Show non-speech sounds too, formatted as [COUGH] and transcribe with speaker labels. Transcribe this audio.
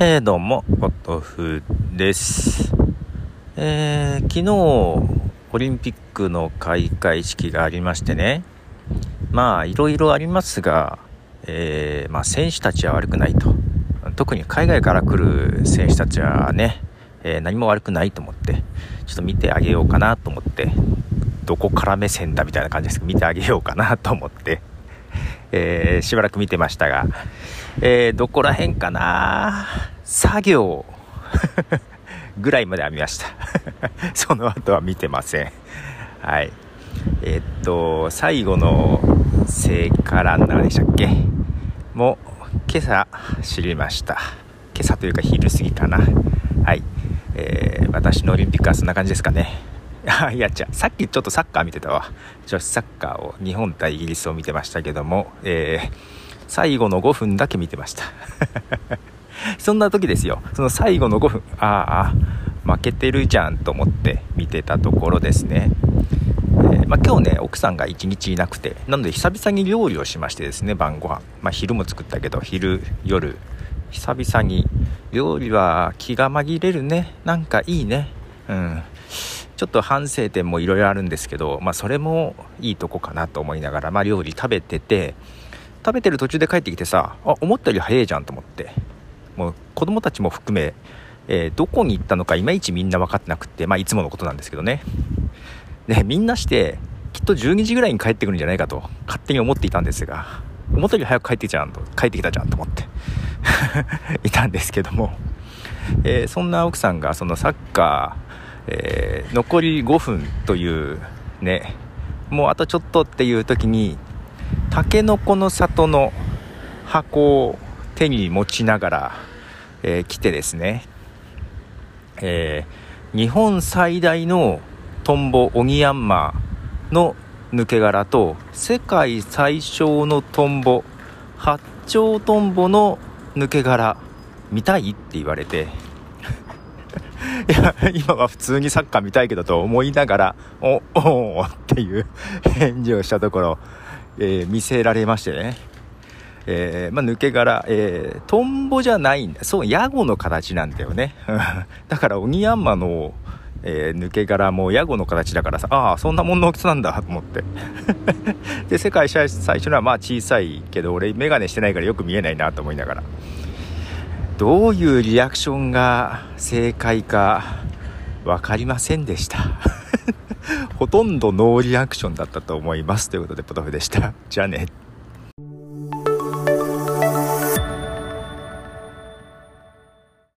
Speaker 1: えー、どうも、ポトフです。えー、昨日、オリンピックの開会式がありましてね、まあ、いろいろありますが、えー、まあ、選手たちは悪くないと。特に海外から来る選手たちはね、え、何も悪くないと思って、ちょっと見てあげようかなと思って、どこから目線だみたいな感じですけど、見てあげようかなと思って、えー、しばらく見てましたが、えー、どこら辺かな？作業。[LAUGHS] ぐらいまでは見ました。[LAUGHS] その後は見てません。はい。えー、っと最後の聖火ランナーでしたっけ？も今朝知りました。今朝というか昼過ぎかな。はい、えー、私のオリンピックはそんな感じですかね。いやじゃさっきちょっとサッカー見てたわ。女子サッカーを日本対イギリスを見てましたけども、えー最後の5分だけ見てました。[LAUGHS] そんな時ですよ。その最後の5分ああ負けてるじゃんと思って見てたところですね、えー、まあ、今日ね奥さんが1日いなくてなので久々に料理をしましてですね晩ご飯。まあ、昼も作ったけど昼夜。久々に。料理は気が紛れるね。なんかいいね。うん。ちょっと反省点もいろいろあるんですけど、まあ、それもいいとこかなと思いながら、まあ、料理食べてて食べてる途中で帰ってきてさあ思ったより早いじゃんと思って。もう子供たちも含め、えー、どこに行ったのかいまいちみんな分かってなくてまあいつものことなんですけどね。でみんなしてきっと12時ぐらいに帰ってくるんじゃないかと勝手に思っていたんですが思ったより早く帰ってきたじゃんと帰ってきたじゃんと思って [LAUGHS] いたんですけども、えー、そんな奥さんがそのサッカー、えー、残り5分というねもうあとちょっとっていう時にたけのこの里の箱を手に持ちながら、えー、来てですね、えー、日本最大のトンボオニヤンマの抜け殻と世界最小のトンボ八丁トンボの抜け殻見たいって言われて [LAUGHS] いや今は普通にサッカー見たいけどと思いながらおおっていう返事をしたところえー、見せられましてね。えー、まあ、抜け殻、えー、トンボじゃないんだ。そう、ヤゴの形なんだよね。[LAUGHS] だから、オニヤンマの、えー、抜け殻もヤゴの形だからさ、ああ、そんなもんの大きさなんだ、と思って。[LAUGHS] で、世界最初のはまあ小さいけど、俺、メガネしてないからよく見えないなと思いながら。どういうリアクションが正解か分かりませんでした。[LAUGHS] ほとんどノーリアクションだったと思います。ということで、ポトフでした。じゃあね。